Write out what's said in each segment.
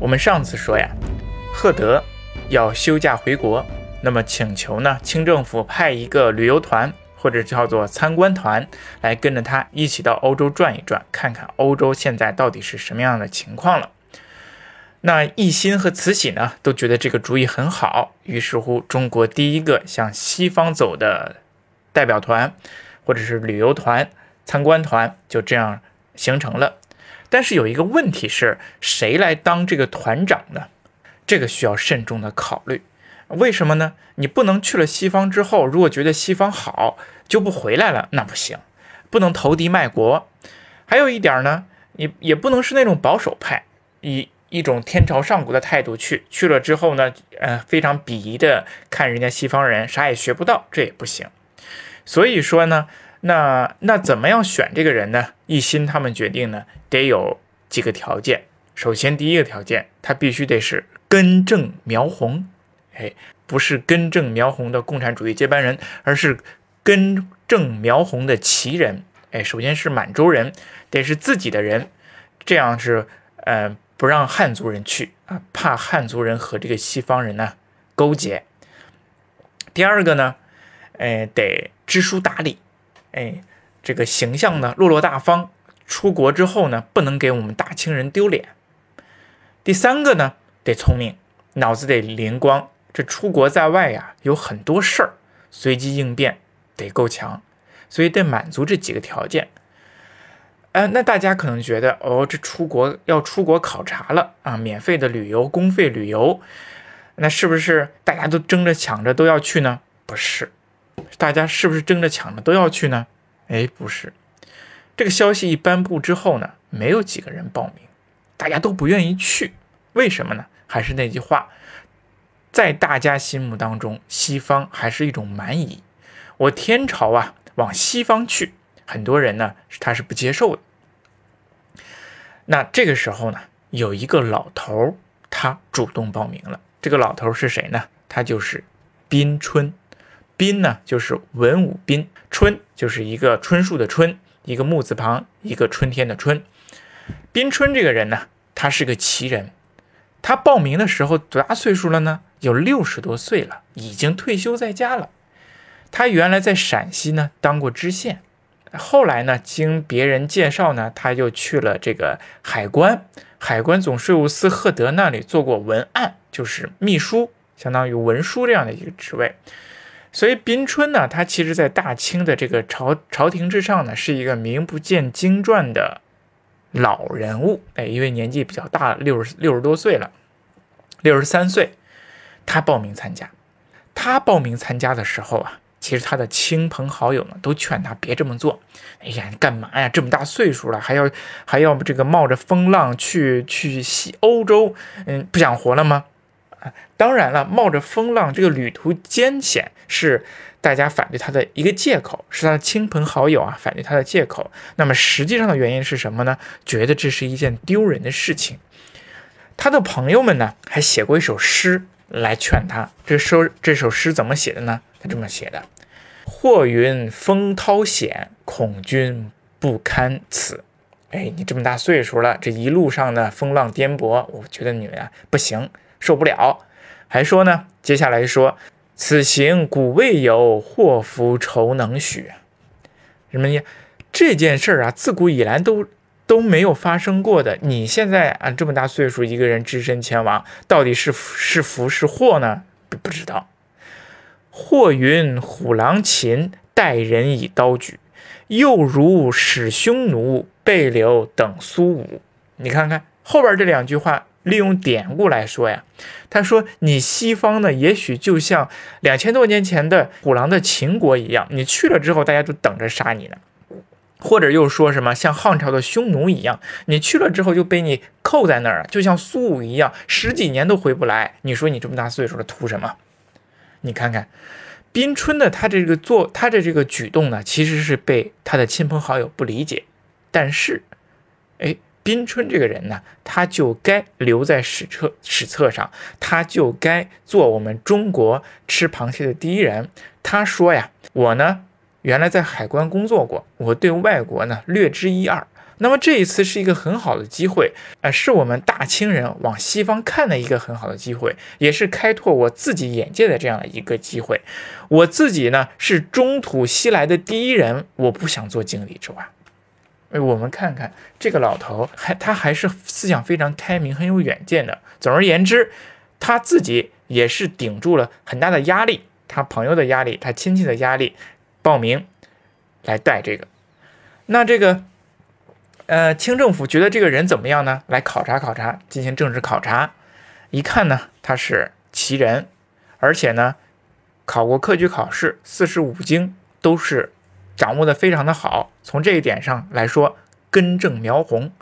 我们上次说呀，赫德要休假回国，那么请求呢，清政府派一个旅游团或者叫做参观团来跟着他一起到欧洲转一转，看看欧洲现在到底是什么样的情况了。那奕欣和慈禧呢，都觉得这个主意很好，于是乎，中国第一个向西方走的代表团或者是旅游团、参观团就这样形成了。但是有一个问题是谁来当这个团长呢？这个需要慎重的考虑。为什么呢？你不能去了西方之后，如果觉得西方好就不回来了，那不行，不能投敌卖国。还有一点呢，你也不能是那种保守派，以一种天朝上国的态度去，去了之后呢，呃，非常鄙夷的看人家西方人啥也学不到，这也不行。所以说呢。那那怎么样选这个人呢？一心他们决定呢，得有几个条件。首先，第一个条件，他必须得是根正苗红，哎，不是根正苗红的共产主义接班人，而是根正苗红的旗人。哎，首先是满洲人，得是自己的人，这样是呃不让汉族人去啊，怕汉族人和这个西方人呢勾结。第二个呢，哎，得知书达理。哎，这个形象呢落落大方，出国之后呢不能给我们大清人丢脸。第三个呢得聪明，脑子得灵光。这出国在外呀有很多事儿，随机应变得够强，所以得满足这几个条件。呃，那大家可能觉得哦，这出国要出国考察了啊，免费的旅游，公费旅游，那是不是大家都争着抢着都要去呢？不是。大家是不是争着抢着都要去呢？哎，不是，这个消息一颁布之后呢，没有几个人报名，大家都不愿意去。为什么呢？还是那句话，在大家心目当中，西方还是一种蛮夷。我天朝啊，往西方去，很多人呢他是不接受的。那这个时候呢，有一个老头，他主动报名了。这个老头是谁呢？他就是宾春。宾呢，就是文武宾；春就是一个春树的春，一个木字旁，一个春天的春。宾春这个人呢，他是个奇人。他报名的时候多大岁数了呢？有六十多岁了，已经退休在家了。他原来在陕西呢当过知县，后来呢经别人介绍呢，他就去了这个海关，海关总税务司赫德那里做过文案，就是秘书，相当于文书这样的一个职位。所以宾春呢，他其实，在大清的这个朝朝廷之上呢，是一个名不见经传的老人物。哎，因为年纪比较大，六十六十多岁了，六十三岁，他报名参加。他报名参加的时候啊，其实他的亲朋好友呢，都劝他别这么做。哎呀，你干嘛呀？这么大岁数了，还要还要这个冒着风浪去去西欧洲？嗯，不想活了吗？当然了，冒着风浪，这个旅途艰险是大家反对他的一个借口，是他的亲朋好友啊反对他的借口。那么实际上的原因是什么呢？觉得这是一件丢人的事情。他的朋友们呢，还写过一首诗来劝他。这首这首诗怎么写的呢？他这么写的：“或云风涛险，恐君不堪此。”哎，你这么大岁数了，这一路上呢风浪颠簸，我觉得你啊不行。受不了，还说呢？接下来说，此行古未有，祸福愁能许。什么呀？这件事儿啊，自古以来都都没有发生过的。你现在啊，这么大岁数，一个人只身前往，到底是是福是祸呢？不不知道。或云虎狼禽待人以刀举，又如使匈奴被留等苏武。你看看后边这两句话。利用典故来说呀，他说你西方呢，也许就像两千多年前的虎狼的秦国一样，你去了之后，大家都等着杀你呢；或者又说什么像汉朝的匈奴一样，你去了之后就被你扣在那儿了，就像苏武一样，十几年都回不来。你说你这么大岁数了，图什么？你看看宾春的他这个做他的这个举动呢，其实是被他的亲朋好友不理解，但是，哎。宾春这个人呢，他就该留在史册史册上，他就该做我们中国吃螃蟹的第一人。他说呀：“我呢，原来在海关工作过，我对外国呢略知一二。那么这一次是一个很好的机会，呃，是我们大清人往西方看的一个很好的机会，也是开拓我自己眼界的这样的一个机会。我自己呢是中土西来的第一人，我不想做井底之蛙。哎，我们看看这个老头，还他还是思想非常开明、很有远见的。总而言之，他自己也是顶住了很大的压力，他朋友的压力，他亲戚的压力，报名来带这个。那这个。呃，清政府觉得这个人怎么样呢？来考察考察，进行政治考察。一看呢，他是奇人，而且呢，考过科举考试，四书五经都是掌握的非常的好。从这一点上来说，根正苗红。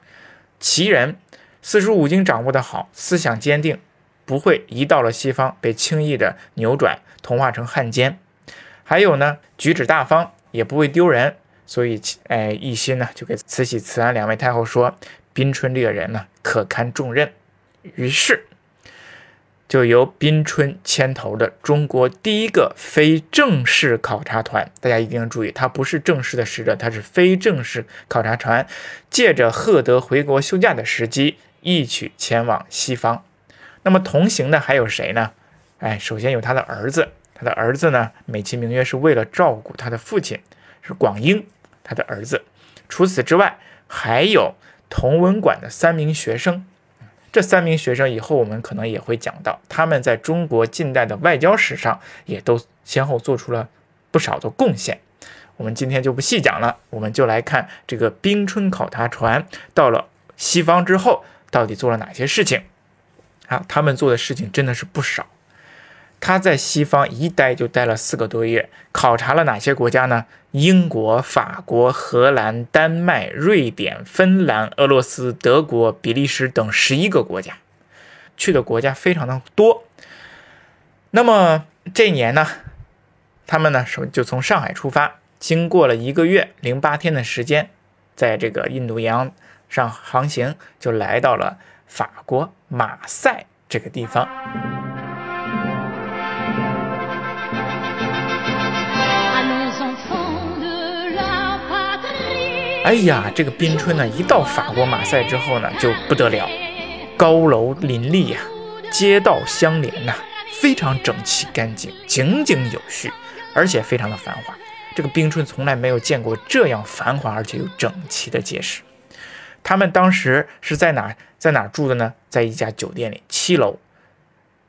其人，四书五经掌握的好，思想坚定，不会一到了西方被轻易的扭转，同化成汉奸。还有呢，举止大方，也不会丢人。所以，哎，奕欣呢就给慈禧、慈安两位太后说：“宾春这个人呢可堪重任。”于是，就由宾春牵头的中国第一个非正式考察团，大家一定要注意，他不是正式的使者，他是非正式考察团，借着赫德回国休假的时机，一起前往西方。那么同行的还有谁呢？哎，首先有他的儿子，他的儿子呢美其名曰是为了照顾他的父亲，是广英。他的儿子，除此之外，还有同文馆的三名学生。这三名学生以后我们可能也会讲到，他们在中国近代的外交史上也都先后做出了不少的贡献。我们今天就不细讲了，我们就来看这个冰春考察船到了西方之后到底做了哪些事情。啊，他们做的事情真的是不少。他在西方一待就待了四个多月，考察了哪些国家呢？英国、法国、荷兰、丹麦、瑞典、芬兰、俄罗斯、德国、比利时等十一个国家，去的国家非常的多。那么这一年呢，他们呢首就从上海出发，经过了一个月零八天的时间，在这个印度洋上航行，就来到了法国马赛这个地方。哎呀，这个冰春呢，一到法国马赛之后呢，就不得了，高楼林立呀，街道相连呐，非常整齐干净，井井有序，而且非常的繁华。这个冰春从来没有见过这样繁华而且又整齐的街市。他们当时是在哪，在哪住的呢？在一家酒店里，七楼。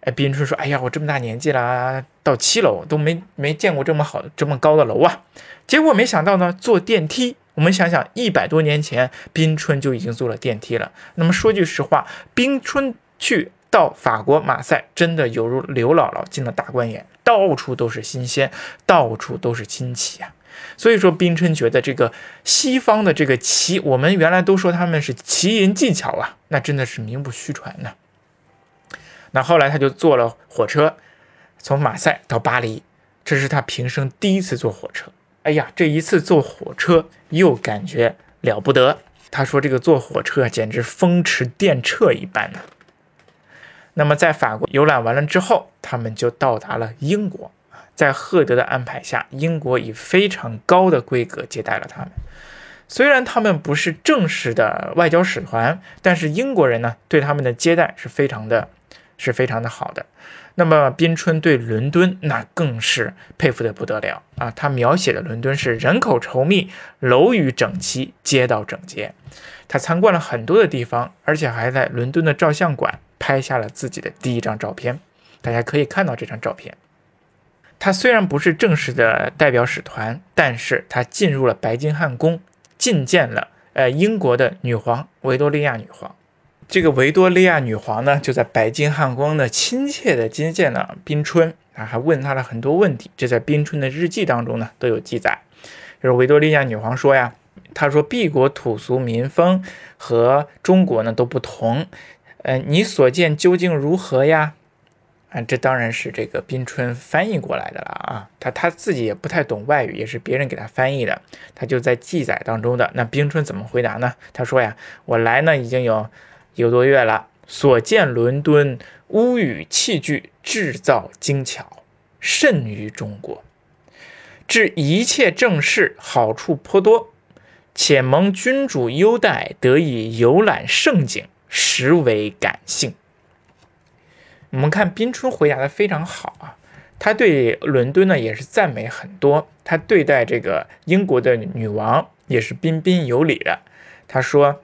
哎，冰春说：“哎呀，我这么大年纪了，到七楼都没没见过这么好、这么高的楼啊。”结果没想到呢，坐电梯。我们想想，一百多年前，冰春就已经坐了电梯了。那么说句实话，冰春去到法国马赛，真的犹如刘姥姥进了大观园，到处都是新鲜，到处都是新奇啊。所以说，冰春觉得这个西方的这个奇，我们原来都说他们是奇淫技巧啊，那真的是名不虚传呢。那后来他就坐了火车，从马赛到巴黎，这是他平生第一次坐火车。哎呀，这一次坐火车又感觉了不得。他说：“这个坐火车简直风驰电掣一般呢。”那么在法国游览完了之后，他们就到达了英国。在赫德的安排下，英国以非常高的规格接待了他们。虽然他们不是正式的外交使团，但是英国人呢对他们的接待是非常的，是非常的好的。那么，宾春对伦敦那更是佩服的不得了啊！他描写的伦敦是人口稠密、楼宇整齐、街道整洁。他参观了很多的地方，而且还在伦敦的照相馆拍下了自己的第一张照片。大家可以看到这张照片。他虽然不是正式的代表使团，但是他进入了白金汉宫，觐见了呃英国的女皇维多利亚女皇。这个维多利亚女皇呢，就在白金汉宫呢，亲切地接见了宾春啊，还问他了很多问题。这在宾春的日记当中呢都有记载。就是维多利亚女皇说呀，她说敝国土俗民风和中国呢都不同，呃，你所见究竟如何呀？啊，这当然是这个宾春翻译过来的了啊，他他自己也不太懂外语，也是别人给他翻译的。他就在记载当中的那宾春怎么回答呢？他说呀，我来呢已经有。一个多月了，所见伦敦屋宇器具制造精巧，甚于中国。治一切政事好处颇多，且蒙君主优待，得以游览胜景，实为感幸。我们看宾春回答的非常好啊，他对伦敦呢也是赞美很多，他对待这个英国的女王也是彬彬有礼的。他说，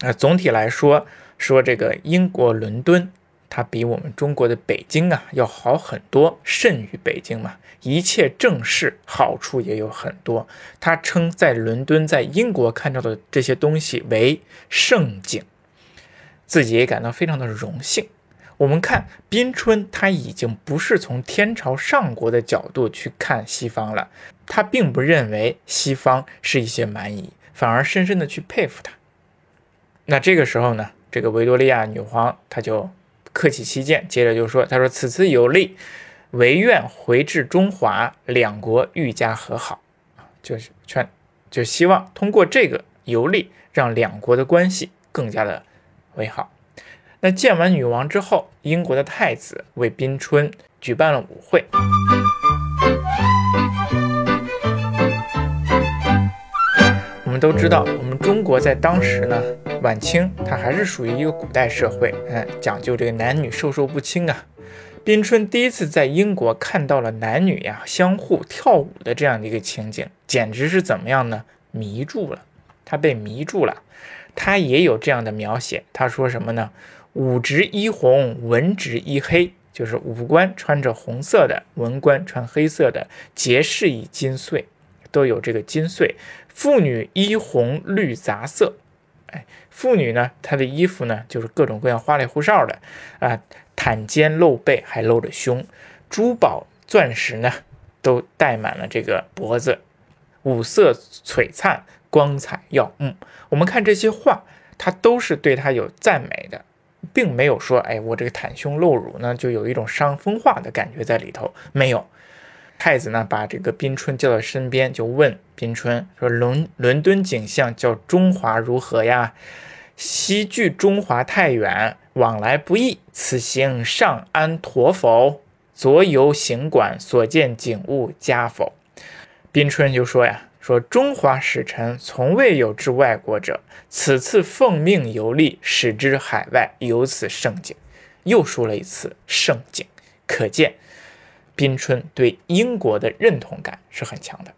呃，总体来说，说这个英国伦敦，它比我们中国的北京啊要好很多，甚于北京嘛，一切正事好处也有很多。他称在伦敦在英国看到的这些东西为盛景，自己也感到非常的荣幸。我们看宾春，他已经不是从天朝上国的角度去看西方了，他并不认为西方是一些蛮夷，反而深深的去佩服他。那这个时候呢，这个维多利亚女皇她就客气起见，接着就说：“她说此次有利，唯愿回至中华，两国愈加和好。”啊，就是劝，就希望通过这个游历，让两国的关系更加的为好。那见完女王之后，英国的太子为宾春举办了舞会。都知道，我们中国在当时呢，晚清它还是属于一个古代社会，嗯，讲究这个男女授受不亲啊。宾春第一次在英国看到了男女呀相互跳舞的这样的一个情景，简直是怎么样呢？迷住了，他被迷住了。他也有这样的描写，他说什么呢？武职一红，文职一黑，就是武官穿着红色的，文官穿黑色的，结饰以金穗，都有这个金穗。妇女衣红绿杂色，哎，妇女呢，她的衣服呢，就是各种各样花里胡哨的啊，袒肩露背，还露着胸，珠宝钻石呢，都戴满了这个脖子，五色璀璨，光彩耀目。我们看这些画，它都是对她有赞美的。并没有说，哎，我这个袒胸露乳呢，就有一种伤风化的感觉在里头。没有，太子呢把这个宾春叫到身边，就问宾春说：“伦伦敦景象叫中华如何呀？西距中华太远，往来不易。此行尚安妥否？左游行馆，所见景物佳否？”宾春就说呀。说中华使臣从未有至外国者，此次奉命游历，使之海外有此盛景。又说了一次盛景，可见宾春对英国的认同感是很强的。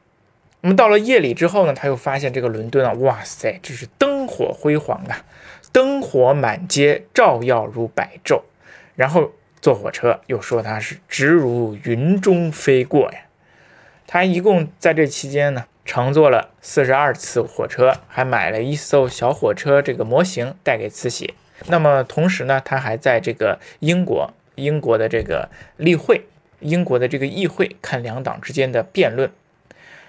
那么到了夜里之后呢，他又发现这个伦敦啊，哇塞，这是灯火辉煌啊，灯火满街，照耀如白昼。然后坐火车，又说他是直如云中飞过呀。他一共在这期间呢。乘坐了四十二次火车，还买了一艘小火车这个模型带给慈禧。那么同时呢，他还在这个英国英国的这个例会，英国的这个议会看两党之间的辩论。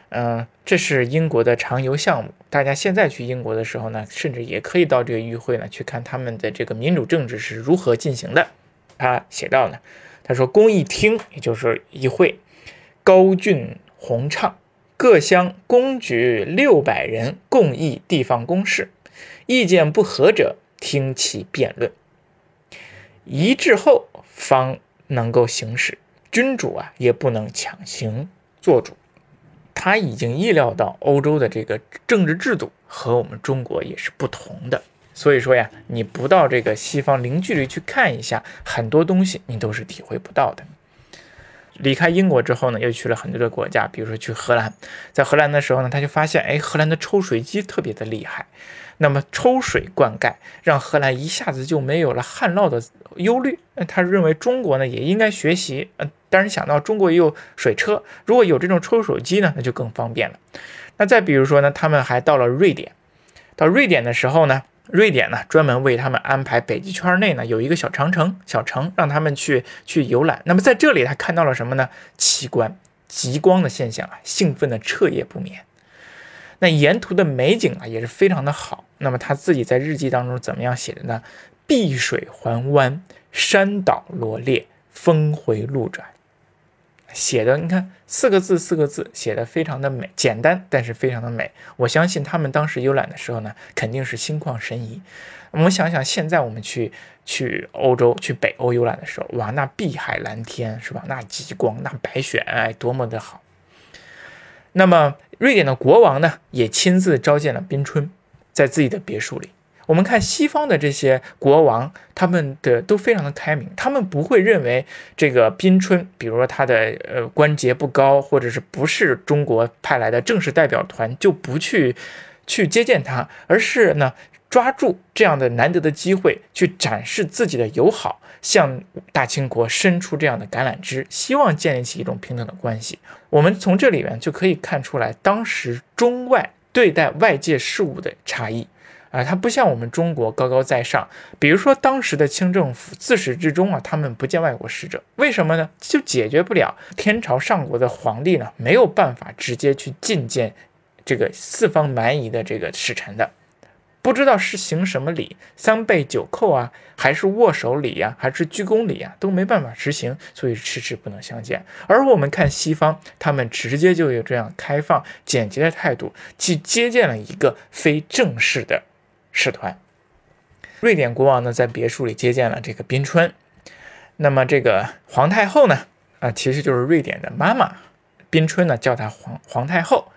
嗯，这是英国的常游项目。大家现在去英国的时候呢，甚至也可以到这个议会呢去看他们的这个民主政治是如何进行的。他写到呢，他说公议厅也就是议会，高峻宏畅。各乡公举六百人共议地方公事，意见不合者听其辩论，一致后方能够行使。君主啊也不能强行做主。他已经意料到欧洲的这个政治制度和我们中国也是不同的，所以说呀，你不到这个西方零距离去看一下，很多东西你都是体会不到的。离开英国之后呢，又去了很多的国家，比如说去荷兰。在荷兰的时候呢，他就发现，哎，荷兰的抽水机特别的厉害。那么抽水灌溉，让荷兰一下子就没有了旱涝的忧虑。他认为中国呢也应该学习。嗯，但是想到中国也有水车，如果有这种抽水机呢，那就更方便了。那再比如说呢，他们还到了瑞典。到瑞典的时候呢。瑞典呢，专门为他们安排北极圈内呢有一个小长城、小城，让他们去去游览。那么在这里，他看到了什么呢？奇观、极光的现象啊，兴奋的彻夜不眠。那沿途的美景啊，也是非常的好。那么他自己在日记当中怎么样写的呢？碧水环湾，山岛罗列，峰回路转。写的你看四个字四个字写的非常的美，简单但是非常的美。我相信他们当时游览的时候呢，肯定是心旷神怡。我们想想现在我们去去欧洲去北欧游览的时候，哇，那碧海蓝天是吧？那极光那白雪哎，多么的好。那么瑞典的国王呢，也亲自召见了宾春，在自己的别墅里。我们看西方的这些国王，他们的都非常的开明，他们不会认为这个宾春，比如说他的呃关节不高，或者是不是中国派来的正式代表团，就不去去接见他，而是呢抓住这样的难得的机会，去展示自己的友好，向大清国伸出这样的橄榄枝，希望建立起一种平等的关系。我们从这里面就可以看出来，当时中外对待外界事物的差异。啊，它不像我们中国高高在上。比如说，当时的清政府自始至终啊，他们不见外国使者，为什么呢？就解决不了天朝上国的皇帝呢，没有办法直接去觐见这个四方蛮夷的这个使臣的，不知道是行什么礼，三拜九叩啊，还是握手礼呀，还是鞠躬礼呀，都没办法执行，所以迟迟不能相见。而我们看西方，他们直接就有这样开放简洁的态度去接见了一个非正式的。使团，瑞典国王呢在别墅里接见了这个宾春，那么这个皇太后呢，啊其实就是瑞典的妈妈，宾春呢叫她皇皇太后，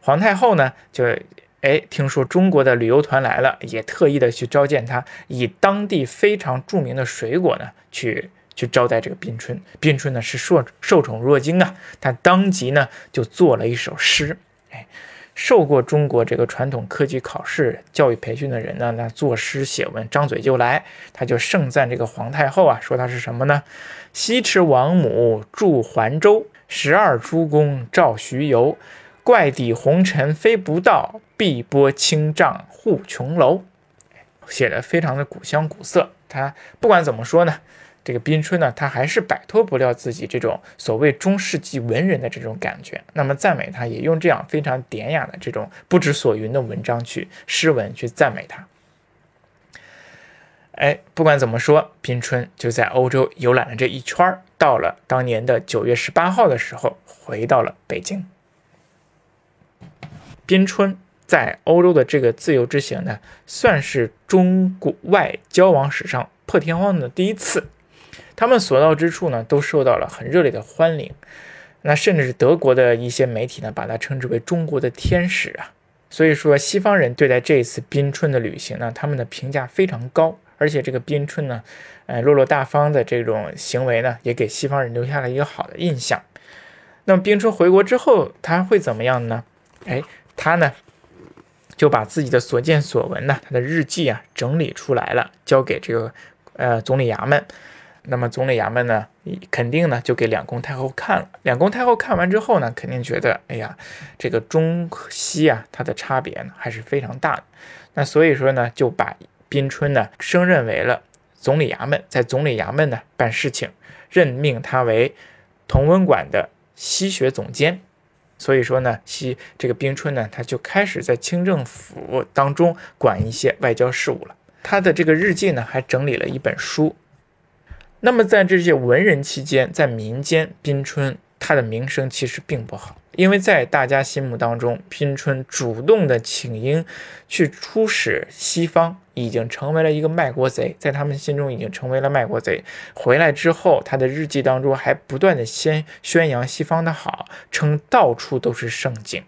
皇太后呢就哎听说中国的旅游团来了，也特意的去召见他，以当地非常著名的水果呢去去招待这个宾春，宾春呢是受受宠若惊啊，他当即呢就做了一首诗，哎。受过中国这个传统科举考试教育培训的人呢，那作诗写文张嘴就来，他就盛赞这个皇太后啊，说她是什么呢？西池王母住环州，十二诸公召徐游，怪底红尘飞不到，碧波清障护琼楼，写的非常的古香古色。他不管怎么说呢。这个宾春呢，他还是摆脱不了自己这种所谓中世纪文人的这种感觉。那么赞美他，也用这样非常典雅的这种不知所云的文章去诗文去赞美他。哎，不管怎么说，宾春就在欧洲游览了这一圈儿，到了当年的九月十八号的时候，回到了北京。宾春在欧洲的这个自由之行呢，算是中国外交往史上破天荒的第一次。他们所到之处呢，都受到了很热烈的欢迎。那甚至是德国的一些媒体呢，把它称之为中国的天使啊。所以说，西方人对待这一次宾春的旅行呢，他们的评价非常高。而且这个宾春呢，呃，落落大方的这种行为呢，也给西方人留下了一个好的印象。那么宾春回国之后，他会怎么样呢？哎，他呢，就把自己的所见所闻呢，他的日记啊，整理出来了，交给这个呃总理衙门。那么总理衙门呢，肯定呢就给两宫太后看了。两宫太后看完之后呢，肯定觉得，哎呀，这个中西啊，它的差别呢还是非常大的。那所以说呢，就把宾春呢升任为了总理衙门，在总理衙门呢办事情，任命他为同文馆的西学总监。所以说呢，西这个宾春呢，他就开始在清政府当中管一些外交事务了。他的这个日记呢，还整理了一本书。那么在这些文人期间，在民间，宾春他的名声其实并不好，因为在大家心目当中，宾春主动的请缨去出使西方，已经成为了一个卖国贼，在他们心中已经成为了卖国贼。回来之后，他的日记当中还不断的宣宣扬西方的好，称到处都是盛景。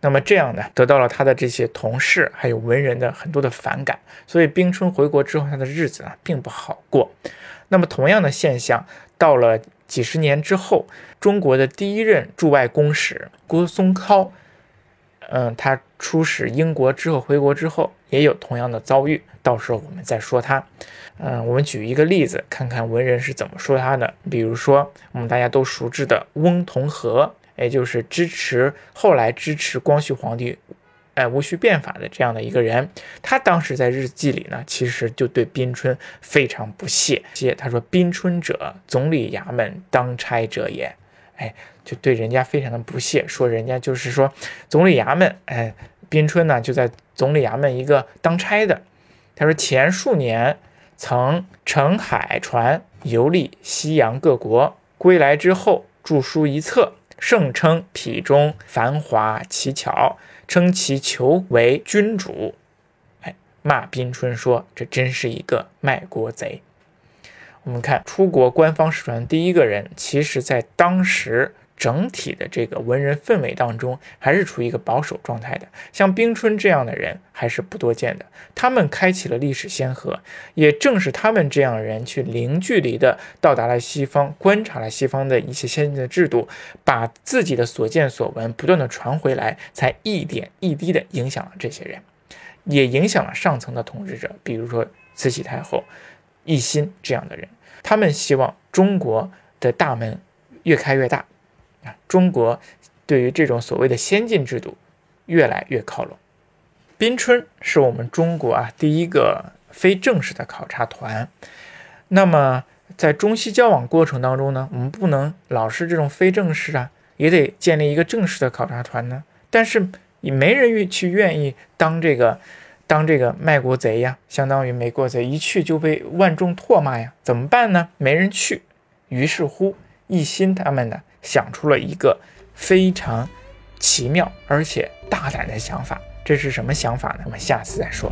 那么这样呢，得到了他的这些同事还有文人的很多的反感，所以冰春回国之后，他的日子呢并不好过。那么，同样的现象，到了几十年之后，中国的第一任驻外公使郭松涛，嗯，他出使英国之后回国之后，也有同样的遭遇。到时候我们再说他。嗯，我们举一个例子，看看文人是怎么说他的。比如说，我们大家都熟知的翁同龢，也就是支持后来支持光绪皇帝。哎，戊戌变法的这样的一个人，他当时在日记里呢，其实就对宾春非常不屑。他说：“宾春者，总理衙门当差者也。”哎，就对人家非常的不屑，说人家就是说总理衙门，哎，宾春呢就在总理衙门一个当差的。他说前数年曾乘海船游历西洋各国，归来之后著书一册，盛称癖中繁华奇巧。称其求为君主，哎，骂宾春说这真是一个卖国贼。我们看出国官方史传第一个人，其实在当时整体的这个文人氛围当中，还是处于一个保守状态的。像冰春这样的人还是不多见的。他们开启了历史先河，也正是他们这样的人去零距离的到达了西方，观察了西方的一些先进的制度，把自己的所见所闻不断的传回来，才一点一滴的影响了这些人，也影响了上层的统治者，比如说慈禧太后、奕欣这样的人。他们希望中国的大门越开越大。中国对于这种所谓的先进制度越来越靠拢。宾春是我们中国啊第一个非正式的考察团。那么在中西交往过程当中呢，我们不能老是这种非正式啊，也得建立一个正式的考察团呢。但是也没人愿去愿意当这个当这个卖国贼呀，相当于没国贼，一去就被万众唾骂呀，怎么办呢？没人去。于是乎，一心他们呢。想出了一个非常奇妙而且大胆的想法，这是什么想法呢？我们下次再说。